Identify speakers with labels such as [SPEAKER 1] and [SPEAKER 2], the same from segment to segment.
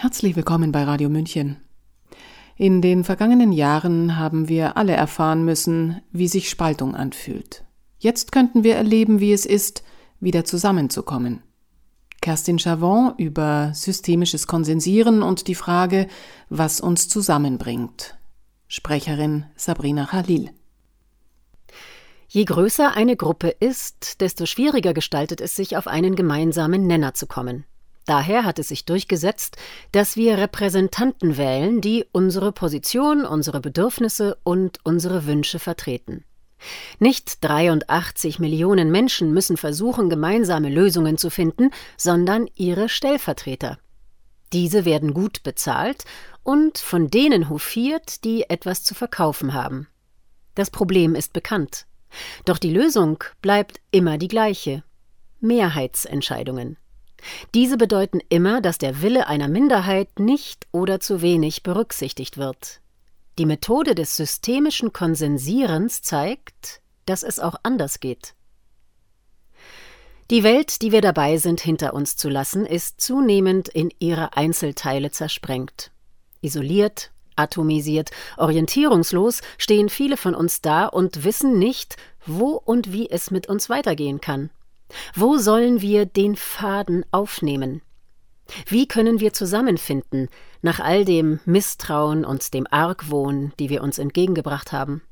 [SPEAKER 1] Herzlich willkommen bei Radio München. In den vergangenen Jahren haben wir alle erfahren müssen, wie sich Spaltung anfühlt. Jetzt könnten wir erleben, wie es ist, wieder zusammenzukommen. Kerstin Chavon über systemisches Konsensieren und die Frage, was uns zusammenbringt. Sprecherin Sabrina Khalil.
[SPEAKER 2] Je größer eine Gruppe ist, desto schwieriger gestaltet es sich, auf einen gemeinsamen Nenner zu kommen. Daher hat es sich durchgesetzt, dass wir Repräsentanten wählen, die unsere Position, unsere Bedürfnisse und unsere Wünsche vertreten. Nicht 83 Millionen Menschen müssen versuchen, gemeinsame Lösungen zu finden, sondern ihre Stellvertreter. Diese werden gut bezahlt und von denen hofiert, die etwas zu verkaufen haben. Das Problem ist bekannt. Doch die Lösung bleibt immer die gleiche Mehrheitsentscheidungen. Diese bedeuten immer, dass der Wille einer Minderheit nicht oder zu wenig berücksichtigt wird. Die Methode des systemischen Konsensierens zeigt, dass es auch anders geht. Die Welt, die wir dabei sind, hinter uns zu lassen, ist zunehmend in ihre Einzelteile zersprengt. Isoliert, atomisiert, orientierungslos stehen viele von uns da und wissen nicht, wo und wie es mit uns weitergehen kann. Wo sollen wir den Faden aufnehmen? Wie können wir zusammenfinden nach all dem Misstrauen und dem Argwohn, die wir uns entgegengebracht haben?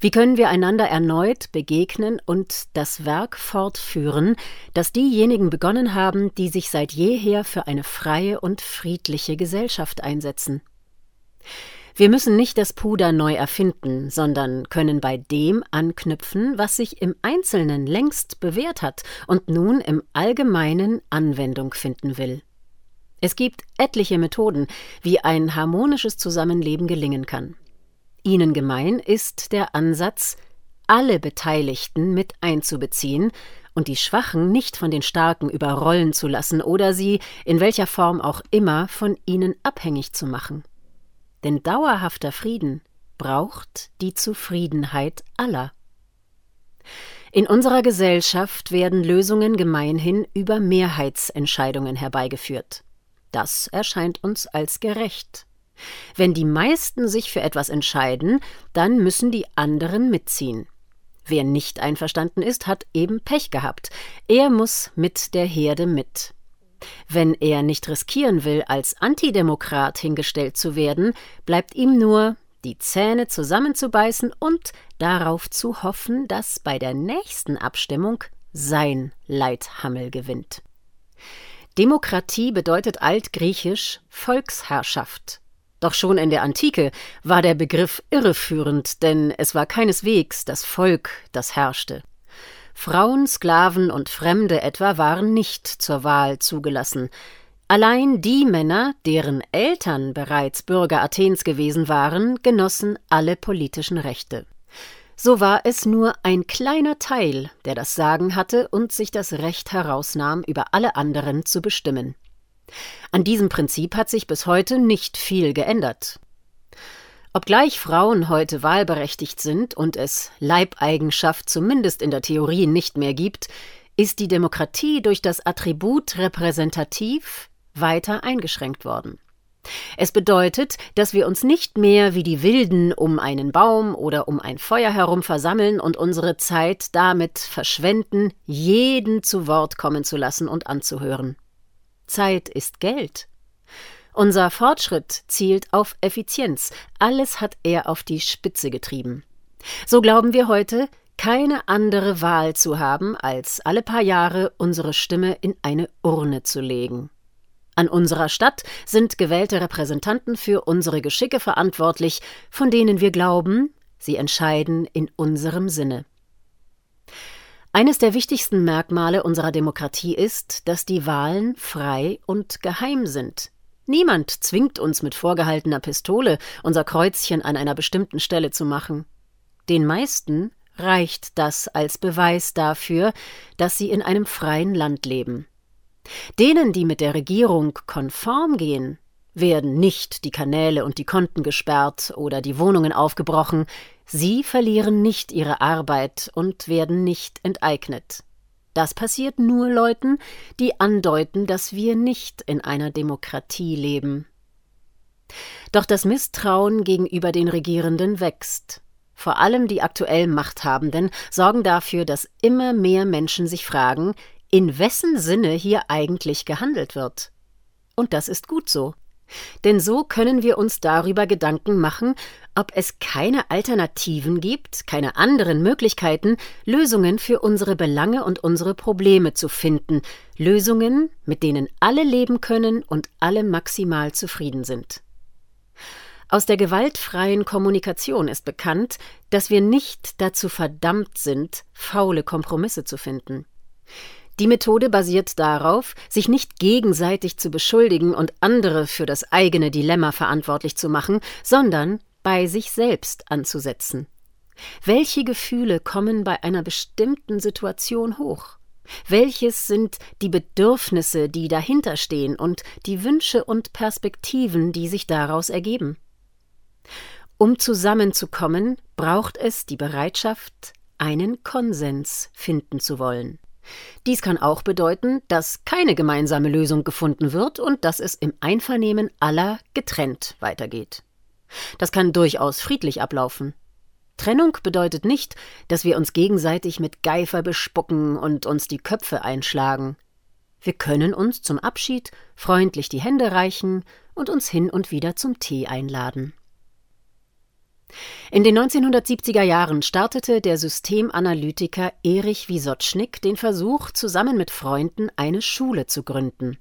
[SPEAKER 2] Wie können wir einander erneut begegnen und das Werk fortführen, das diejenigen begonnen haben, die sich seit jeher für eine freie und friedliche Gesellschaft einsetzen? Wir müssen nicht das Puder neu erfinden, sondern können bei dem anknüpfen, was sich im Einzelnen längst bewährt hat und nun im Allgemeinen Anwendung finden will. Es gibt etliche Methoden, wie ein harmonisches Zusammenleben gelingen kann. Ihnen gemein ist der Ansatz, alle Beteiligten mit einzubeziehen und die Schwachen nicht von den Starken überrollen zu lassen oder sie, in welcher Form auch immer, von ihnen abhängig zu machen. Denn dauerhafter Frieden braucht die Zufriedenheit aller. In unserer Gesellschaft werden Lösungen gemeinhin über Mehrheitsentscheidungen herbeigeführt. Das erscheint uns als gerecht. Wenn die meisten sich für etwas entscheiden, dann müssen die anderen mitziehen. Wer nicht einverstanden ist, hat eben Pech gehabt. Er muss mit der Herde mit. Wenn er nicht riskieren will, als Antidemokrat hingestellt zu werden, bleibt ihm nur, die Zähne zusammenzubeißen und darauf zu hoffen, dass bei der nächsten Abstimmung sein Leithammel gewinnt. Demokratie bedeutet altgriechisch Volksherrschaft. Doch schon in der Antike war der Begriff irreführend, denn es war keineswegs das Volk, das herrschte. Frauen, Sklaven und Fremde etwa waren nicht zur Wahl zugelassen. Allein die Männer, deren Eltern bereits Bürger Athens gewesen waren, genossen alle politischen Rechte. So war es nur ein kleiner Teil, der das Sagen hatte und sich das Recht herausnahm, über alle anderen zu bestimmen. An diesem Prinzip hat sich bis heute nicht viel geändert. Obgleich Frauen heute wahlberechtigt sind und es Leibeigenschaft zumindest in der Theorie nicht mehr gibt, ist die Demokratie durch das Attribut repräsentativ weiter eingeschränkt worden. Es bedeutet, dass wir uns nicht mehr wie die Wilden um einen Baum oder um ein Feuer herum versammeln und unsere Zeit damit verschwenden, jeden zu Wort kommen zu lassen und anzuhören. Zeit ist Geld. Unser Fortschritt zielt auf Effizienz. Alles hat er auf die Spitze getrieben. So glauben wir heute, keine andere Wahl zu haben, als alle paar Jahre unsere Stimme in eine Urne zu legen. An unserer Stadt sind gewählte Repräsentanten für unsere Geschicke verantwortlich, von denen wir glauben, sie entscheiden in unserem Sinne. Eines der wichtigsten Merkmale unserer Demokratie ist, dass die Wahlen frei und geheim sind. Niemand zwingt uns mit vorgehaltener Pistole, unser Kreuzchen an einer bestimmten Stelle zu machen. Den meisten reicht das als Beweis dafür, dass sie in einem freien Land leben. Denen, die mit der Regierung konform gehen, werden nicht die Kanäle und die Konten gesperrt oder die Wohnungen aufgebrochen, sie verlieren nicht ihre Arbeit und werden nicht enteignet. Das passiert nur Leuten, die andeuten, dass wir nicht in einer Demokratie leben. Doch das Misstrauen gegenüber den Regierenden wächst. Vor allem die aktuell Machthabenden sorgen dafür, dass immer mehr Menschen sich fragen, in wessen Sinne hier eigentlich gehandelt wird. Und das ist gut so. Denn so können wir uns darüber Gedanken machen, ob es keine Alternativen gibt, keine anderen Möglichkeiten, Lösungen für unsere Belange und unsere Probleme zu finden, Lösungen, mit denen alle leben können und alle maximal zufrieden sind. Aus der gewaltfreien Kommunikation ist bekannt, dass wir nicht dazu verdammt sind, faule Kompromisse zu finden. Die Methode basiert darauf, sich nicht gegenseitig zu beschuldigen und andere für das eigene Dilemma verantwortlich zu machen, sondern bei sich selbst anzusetzen. Welche Gefühle kommen bei einer bestimmten Situation hoch? Welches sind die Bedürfnisse, die dahinter stehen und die Wünsche und Perspektiven, die sich daraus ergeben? Um zusammenzukommen, braucht es die Bereitschaft, einen Konsens finden zu wollen. Dies kann auch bedeuten, dass keine gemeinsame Lösung gefunden wird und dass es im Einvernehmen aller getrennt weitergeht. Das kann durchaus friedlich ablaufen. Trennung bedeutet nicht, dass wir uns gegenseitig mit Geifer bespucken und uns die Köpfe einschlagen. Wir können uns zum Abschied freundlich die Hände reichen und uns hin und wieder zum Tee einladen. In den 1970er Jahren startete der Systemanalytiker Erich Wisotschnik den Versuch, zusammen mit Freunden eine Schule zu gründen.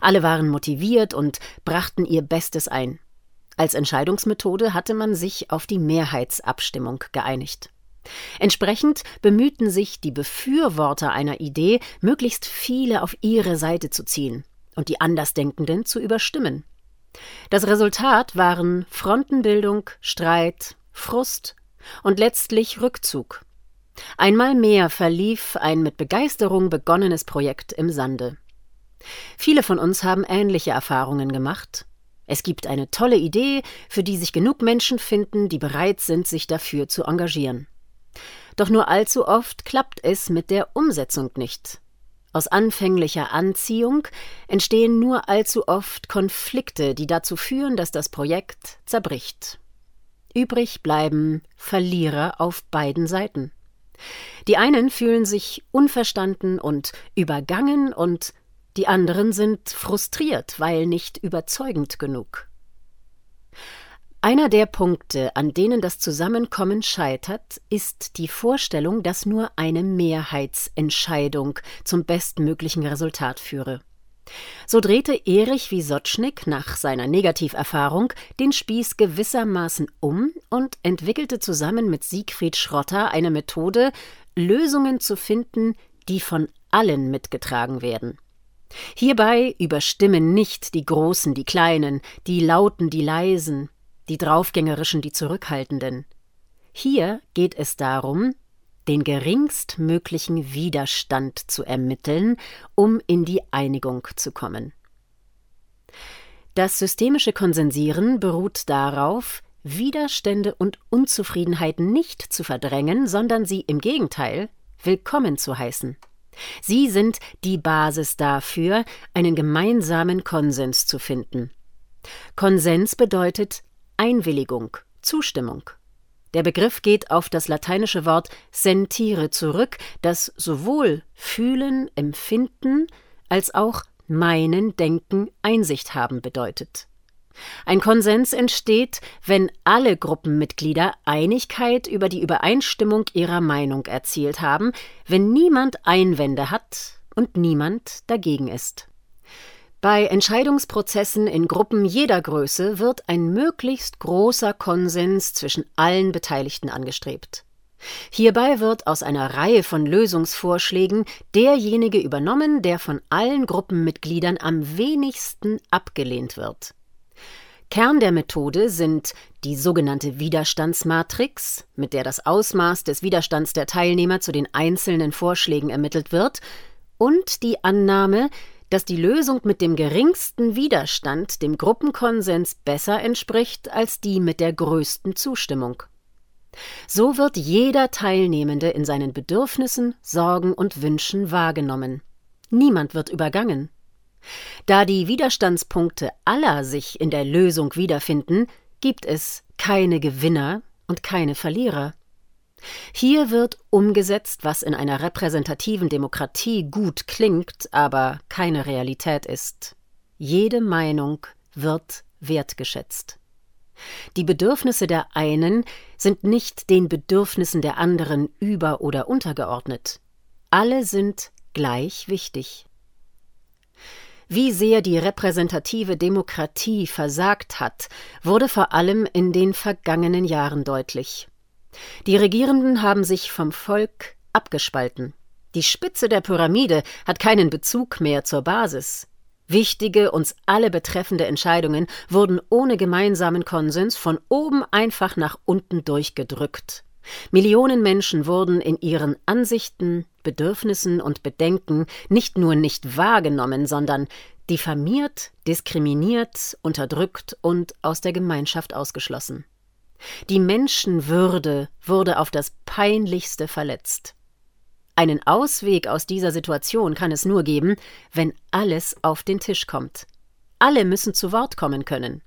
[SPEAKER 2] Alle waren motiviert und brachten ihr Bestes ein. Als Entscheidungsmethode hatte man sich auf die Mehrheitsabstimmung geeinigt. Entsprechend bemühten sich die Befürworter einer Idee, möglichst viele auf ihre Seite zu ziehen und die Andersdenkenden zu überstimmen. Das Resultat waren Frontenbildung, Streit, Frust und letztlich Rückzug. Einmal mehr verlief ein mit Begeisterung begonnenes Projekt im Sande. Viele von uns haben ähnliche Erfahrungen gemacht. Es gibt eine tolle Idee, für die sich genug Menschen finden, die bereit sind, sich dafür zu engagieren. Doch nur allzu oft klappt es mit der Umsetzung nicht. Aus anfänglicher Anziehung entstehen nur allzu oft Konflikte, die dazu führen, dass das Projekt zerbricht. Übrig bleiben Verlierer auf beiden Seiten. Die einen fühlen sich unverstanden und übergangen und die anderen sind frustriert, weil nicht überzeugend genug. Einer der Punkte, an denen das Zusammenkommen scheitert, ist die Vorstellung, dass nur eine Mehrheitsentscheidung zum bestmöglichen Resultat führe. So drehte Erich Wisotschnik nach seiner Negativerfahrung den Spieß gewissermaßen um und entwickelte zusammen mit Siegfried Schrotter eine Methode, Lösungen zu finden, die von allen mitgetragen werden. Hierbei überstimmen nicht die Großen die Kleinen, die Lauten die Leisen, die Draufgängerischen die Zurückhaltenden. Hier geht es darum, den geringstmöglichen Widerstand zu ermitteln, um in die Einigung zu kommen. Das systemische Konsensieren beruht darauf, Widerstände und Unzufriedenheiten nicht zu verdrängen, sondern sie im Gegenteil willkommen zu heißen. Sie sind die Basis dafür, einen gemeinsamen Konsens zu finden. Konsens bedeutet Einwilligung, Zustimmung. Der Begriff geht auf das lateinische Wort sentire zurück, das sowohl fühlen, empfinden als auch meinen, denken, Einsicht haben bedeutet. Ein Konsens entsteht, wenn alle Gruppenmitglieder Einigkeit über die Übereinstimmung ihrer Meinung erzielt haben, wenn niemand Einwände hat und niemand dagegen ist. Bei Entscheidungsprozessen in Gruppen jeder Größe wird ein möglichst großer Konsens zwischen allen Beteiligten angestrebt. Hierbei wird aus einer Reihe von Lösungsvorschlägen derjenige übernommen, der von allen Gruppenmitgliedern am wenigsten abgelehnt wird. Kern der Methode sind die sogenannte Widerstandsmatrix, mit der das Ausmaß des Widerstands der Teilnehmer zu den einzelnen Vorschlägen ermittelt wird, und die Annahme, dass die Lösung mit dem geringsten Widerstand dem Gruppenkonsens besser entspricht als die mit der größten Zustimmung. So wird jeder Teilnehmende in seinen Bedürfnissen, Sorgen und Wünschen wahrgenommen. Niemand wird übergangen. Da die Widerstandspunkte aller sich in der Lösung wiederfinden, gibt es keine Gewinner und keine Verlierer. Hier wird umgesetzt, was in einer repräsentativen Demokratie gut klingt, aber keine Realität ist. Jede Meinung wird wertgeschätzt. Die Bedürfnisse der einen sind nicht den Bedürfnissen der anderen über oder untergeordnet. Alle sind gleich wichtig. Wie sehr die repräsentative Demokratie versagt hat, wurde vor allem in den vergangenen Jahren deutlich. Die Regierenden haben sich vom Volk abgespalten. Die Spitze der Pyramide hat keinen Bezug mehr zur Basis. Wichtige, uns alle betreffende Entscheidungen wurden ohne gemeinsamen Konsens von oben einfach nach unten durchgedrückt. Millionen Menschen wurden in ihren Ansichten, Bedürfnissen und Bedenken nicht nur nicht wahrgenommen, sondern diffamiert, diskriminiert, unterdrückt und aus der Gemeinschaft ausgeschlossen. Die Menschenwürde wurde auf das peinlichste verletzt. Einen Ausweg aus dieser Situation kann es nur geben, wenn alles auf den Tisch kommt. Alle müssen zu Wort kommen können.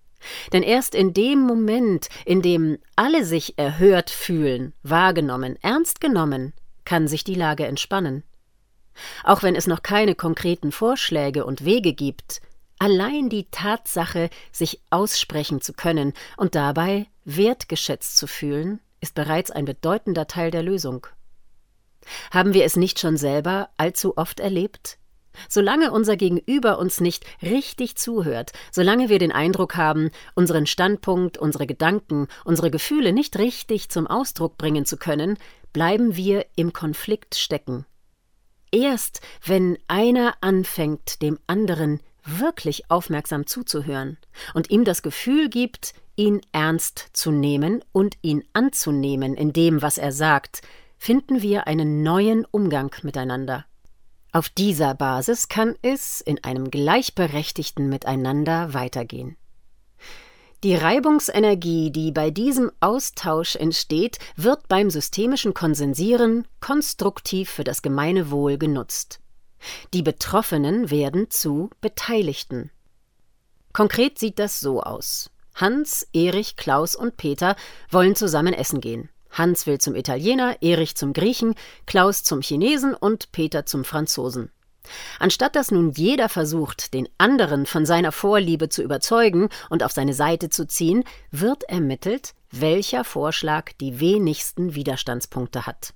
[SPEAKER 2] Denn erst in dem Moment, in dem alle sich erhört fühlen, wahrgenommen, ernst genommen, kann sich die Lage entspannen. Auch wenn es noch keine konkreten Vorschläge und Wege gibt, allein die Tatsache, sich aussprechen zu können und dabei wertgeschätzt zu fühlen, ist bereits ein bedeutender Teil der Lösung. Haben wir es nicht schon selber allzu oft erlebt? Solange unser Gegenüber uns nicht richtig zuhört, solange wir den Eindruck haben, unseren Standpunkt, unsere Gedanken, unsere Gefühle nicht richtig zum Ausdruck bringen zu können, bleiben wir im Konflikt stecken. Erst wenn einer anfängt, dem anderen wirklich aufmerksam zuzuhören und ihm das Gefühl gibt, ihn ernst zu nehmen und ihn anzunehmen in dem, was er sagt, finden wir einen neuen Umgang miteinander. Auf dieser Basis kann es in einem gleichberechtigten Miteinander weitergehen. Die Reibungsenergie, die bei diesem Austausch entsteht, wird beim systemischen Konsensieren konstruktiv für das gemeine Wohl genutzt. Die Betroffenen werden zu Beteiligten. Konkret sieht das so aus. Hans, Erich, Klaus und Peter wollen zusammen essen gehen. Hans will zum Italiener, Erich zum Griechen, Klaus zum Chinesen und Peter zum Franzosen. Anstatt dass nun jeder versucht, den anderen von seiner Vorliebe zu überzeugen und auf seine Seite zu ziehen, wird ermittelt, welcher Vorschlag die wenigsten Widerstandspunkte hat.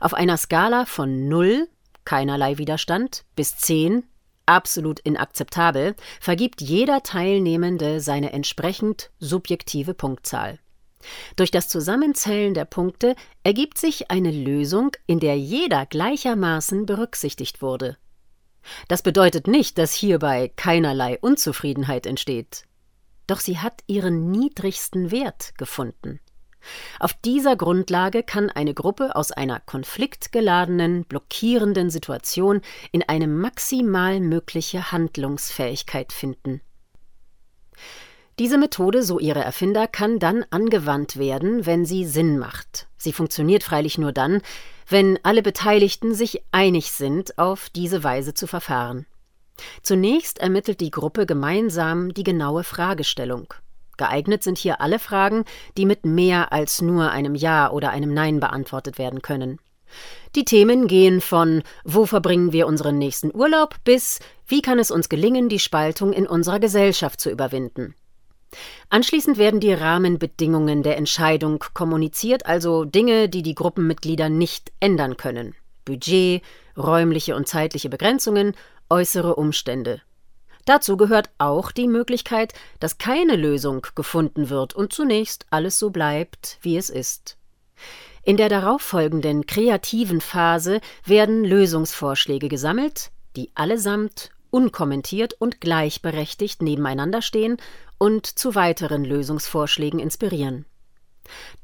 [SPEAKER 2] Auf einer Skala von 0, keinerlei Widerstand, bis 10, absolut inakzeptabel, vergibt jeder Teilnehmende seine entsprechend subjektive Punktzahl. Durch das Zusammenzählen der Punkte ergibt sich eine Lösung, in der jeder gleichermaßen berücksichtigt wurde. Das bedeutet nicht, dass hierbei keinerlei Unzufriedenheit entsteht. Doch sie hat ihren niedrigsten Wert gefunden. Auf dieser Grundlage kann eine Gruppe aus einer konfliktgeladenen, blockierenden Situation in eine maximal mögliche Handlungsfähigkeit finden. Diese Methode, so ihre Erfinder, kann dann angewandt werden, wenn sie Sinn macht. Sie funktioniert freilich nur dann, wenn alle Beteiligten sich einig sind, auf diese Weise zu verfahren. Zunächst ermittelt die Gruppe gemeinsam die genaue Fragestellung. Geeignet sind hier alle Fragen, die mit mehr als nur einem Ja oder einem Nein beantwortet werden können. Die Themen gehen von Wo verbringen wir unseren nächsten Urlaub bis Wie kann es uns gelingen, die Spaltung in unserer Gesellschaft zu überwinden. Anschließend werden die Rahmenbedingungen der Entscheidung kommuniziert, also Dinge, die die Gruppenmitglieder nicht ändern können. Budget, räumliche und zeitliche Begrenzungen, äußere Umstände. Dazu gehört auch die Möglichkeit, dass keine Lösung gefunden wird und zunächst alles so bleibt, wie es ist. In der darauffolgenden kreativen Phase werden Lösungsvorschläge gesammelt, die allesamt unkommentiert und gleichberechtigt nebeneinander stehen und zu weiteren Lösungsvorschlägen inspirieren.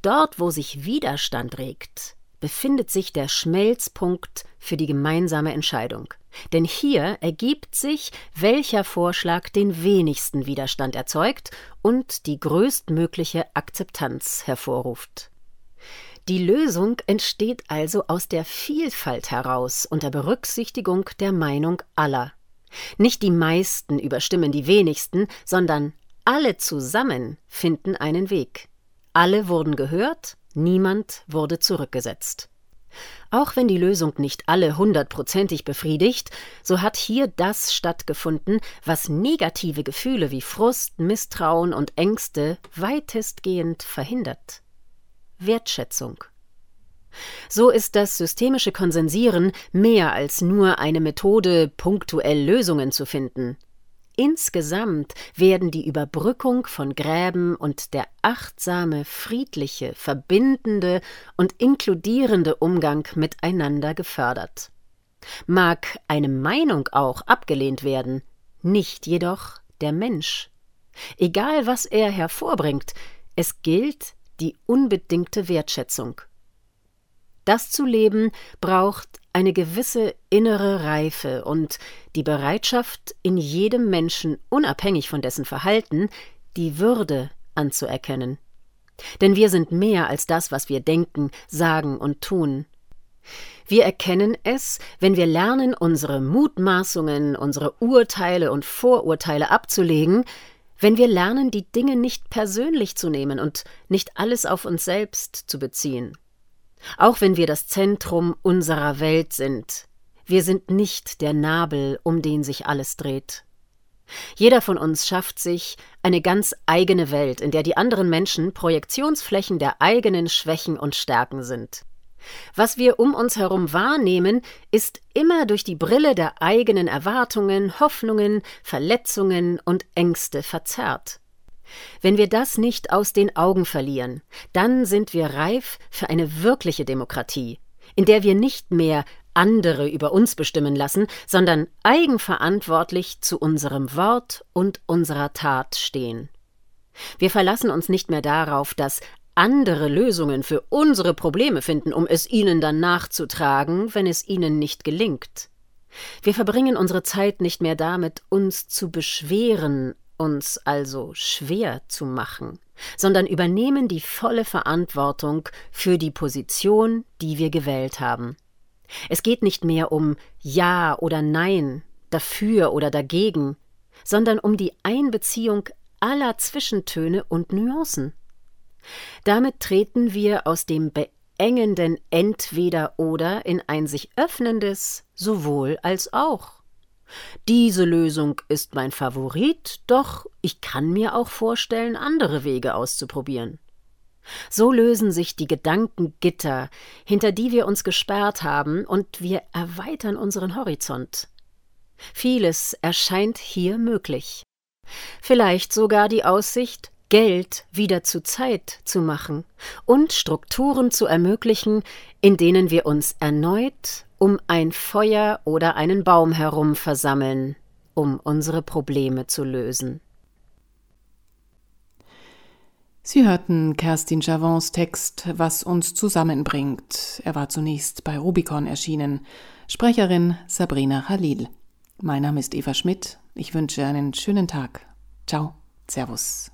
[SPEAKER 2] Dort, wo sich Widerstand regt, befindet sich der Schmelzpunkt für die gemeinsame Entscheidung. Denn hier ergibt sich, welcher Vorschlag den wenigsten Widerstand erzeugt und die größtmögliche Akzeptanz hervorruft. Die Lösung entsteht also aus der Vielfalt heraus unter Berücksichtigung der Meinung aller. Nicht die meisten überstimmen die wenigsten, sondern alle zusammen finden einen Weg. Alle wurden gehört, niemand wurde zurückgesetzt. Auch wenn die Lösung nicht alle hundertprozentig befriedigt, so hat hier das stattgefunden, was negative Gefühle wie Frust, Misstrauen und Ängste weitestgehend verhindert. Wertschätzung. So ist das systemische Konsensieren mehr als nur eine Methode, punktuell Lösungen zu finden. Insgesamt werden die Überbrückung von Gräben und der achtsame, friedliche, verbindende und inkludierende Umgang miteinander gefördert. Mag eine Meinung auch abgelehnt werden, nicht jedoch der Mensch. Egal was er hervorbringt, es gilt die unbedingte Wertschätzung. Das zu leben braucht eine gewisse innere Reife und die Bereitschaft, in jedem Menschen, unabhängig von dessen Verhalten, die Würde anzuerkennen. Denn wir sind mehr als das, was wir denken, sagen und tun. Wir erkennen es, wenn wir lernen, unsere Mutmaßungen, unsere Urteile und Vorurteile abzulegen, wenn wir lernen, die Dinge nicht persönlich zu nehmen und nicht alles auf uns selbst zu beziehen. Auch wenn wir das Zentrum unserer Welt sind, wir sind nicht der Nabel, um den sich alles dreht. Jeder von uns schafft sich eine ganz eigene Welt, in der die anderen Menschen Projektionsflächen der eigenen Schwächen und Stärken sind. Was wir um uns herum wahrnehmen, ist immer durch die Brille der eigenen Erwartungen, Hoffnungen, Verletzungen und Ängste verzerrt. Wenn wir das nicht aus den Augen verlieren, dann sind wir reif für eine wirkliche Demokratie, in der wir nicht mehr andere über uns bestimmen lassen, sondern eigenverantwortlich zu unserem Wort und unserer Tat stehen. Wir verlassen uns nicht mehr darauf, dass andere Lösungen für unsere Probleme finden, um es ihnen dann nachzutragen, wenn es ihnen nicht gelingt. Wir verbringen unsere Zeit nicht mehr damit, uns zu beschweren uns also schwer zu machen, sondern übernehmen die volle Verantwortung für die Position, die wir gewählt haben. Es geht nicht mehr um Ja oder Nein, dafür oder dagegen, sondern um die Einbeziehung aller Zwischentöne und Nuancen. Damit treten wir aus dem beengenden Entweder oder in ein sich öffnendes sowohl als auch. Diese Lösung ist mein Favorit, doch ich kann mir auch vorstellen, andere Wege auszuprobieren. So lösen sich die Gedankengitter, hinter die wir uns gesperrt haben, und wir erweitern unseren Horizont. Vieles erscheint hier möglich. Vielleicht sogar die Aussicht, Geld wieder zu Zeit zu machen und Strukturen zu ermöglichen, in denen wir uns erneut um ein Feuer oder einen Baum herum versammeln, um unsere Probleme zu lösen.
[SPEAKER 1] Sie hörten Kerstin Javons Text Was uns zusammenbringt. Er war zunächst bei Rubicon erschienen. Sprecherin Sabrina Khalil. Mein Name ist Eva Schmidt. Ich wünsche einen schönen Tag. Ciao. Servus.